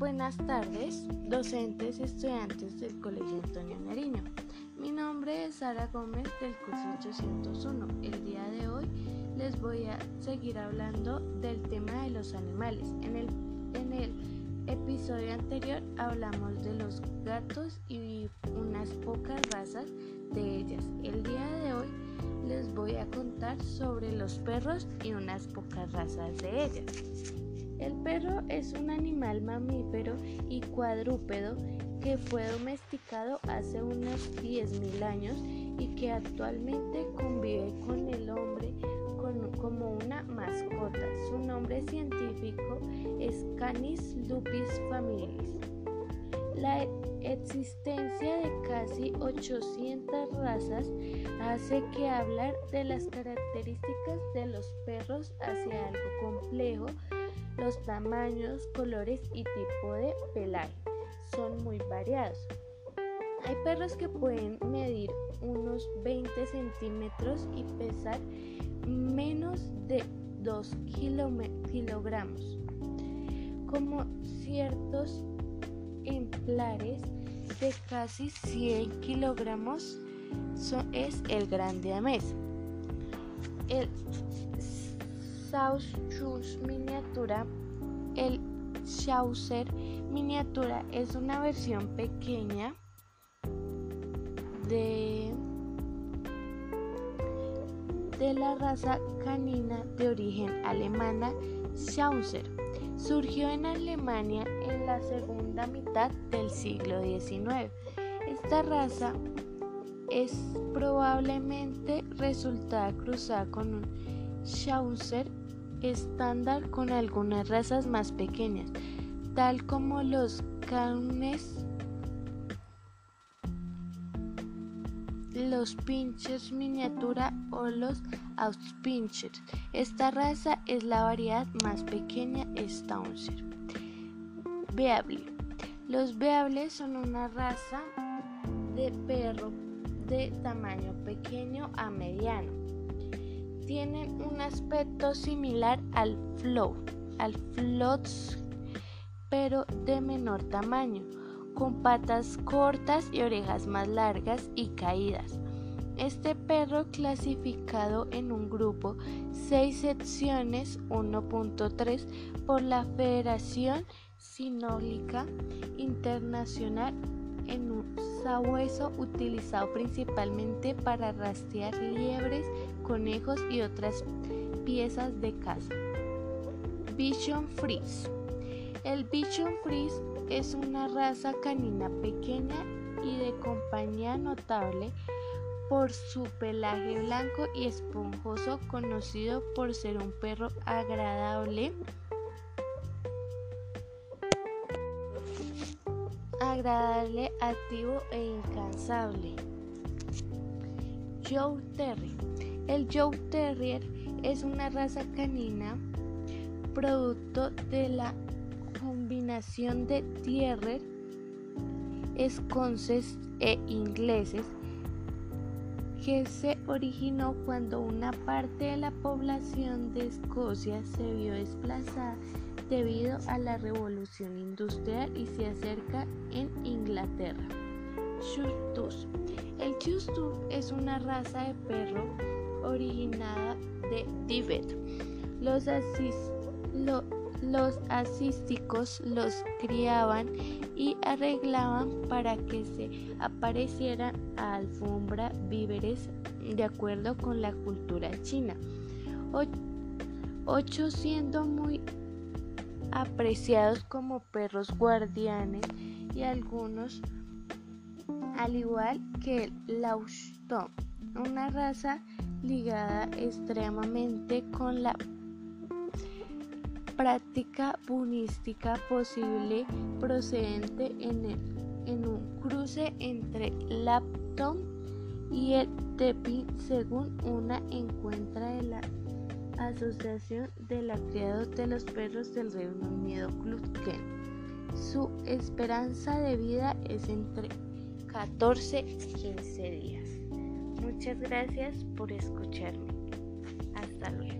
Buenas tardes, docentes y estudiantes del Colegio Antonio Nariño. Mi nombre es Sara Gómez del curso 801. El día de hoy les voy a seguir hablando del tema de los animales. En el, en el episodio anterior hablamos de los gatos y unas pocas razas de ellas. El día de hoy les voy a contar sobre los perros y unas pocas razas de ellas. El perro es un animal mamífero y cuadrúpedo que fue domesticado hace unos 10.000 años y que actualmente convive con el hombre como una mascota. Su nombre científico es Canis lupus familis. La existencia de casi 800 razas hace que hablar de las características de los perros hacia algo complejo los tamaños, colores y tipo de pelaje son muy variados. Hay perros que pueden medir unos 20 centímetros y pesar menos de 2 kilogramos, como ciertos ejemplares de casi 100 kilogramos es el grande amés. El Sauschus miniatura. El Schnauzer miniatura es una versión pequeña de, de la raza canina de origen alemana Schnauzer. Surgió en Alemania en la segunda mitad del siglo XIX. Esta raza es probablemente resultada cruzada con un Schnauzer estándar con algunas razas más pequeñas, tal como los caunes, los pinchers miniatura o los auspinchers. Esta raza es la variedad más pequeña Stauncher. Beable. Los Beables son una raza de perro de tamaño pequeño a mediano tienen un aspecto similar al flow, al pero de menor tamaño, con patas cortas y orejas más largas y caídas. Este perro clasificado en un grupo 6 secciones 1.3 por la Federación Sinólica Internacional en un sabueso utilizado principalmente para rastrear liebres, conejos y otras piezas de caza. Bichon Frise. El Bichon Frise es una raza canina pequeña y de compañía notable por su pelaje blanco y esponjoso, conocido por ser un perro agradable agradable, activo e incansable. Joe Terrier. El Joe Terrier es una raza canina producto de la combinación de Terrier, esconces e ingleses que se originó cuando una parte de la población de Escocia se vio desplazada debido a la revolución industrial y se acerca en Inglaterra. Chustus. El Chustus es una raza de perro originada de Tibet. Los, los asísticos los criaban y arreglaban para que se aparecieran a alfombra víveres de acuerdo con la cultura china. ocho siendo muy apreciados como perros guardianes y algunos, al igual que el Lauston, una raza ligada extremadamente con la práctica bunística posible procedente en, en un cruce entre Lapton y el Tepi según una encuentra de la Asociación de la Criados de los Perros del Reino Unido Club Su esperanza de vida es entre 14 y 15 días. Muchas gracias por escucharme. Hasta luego.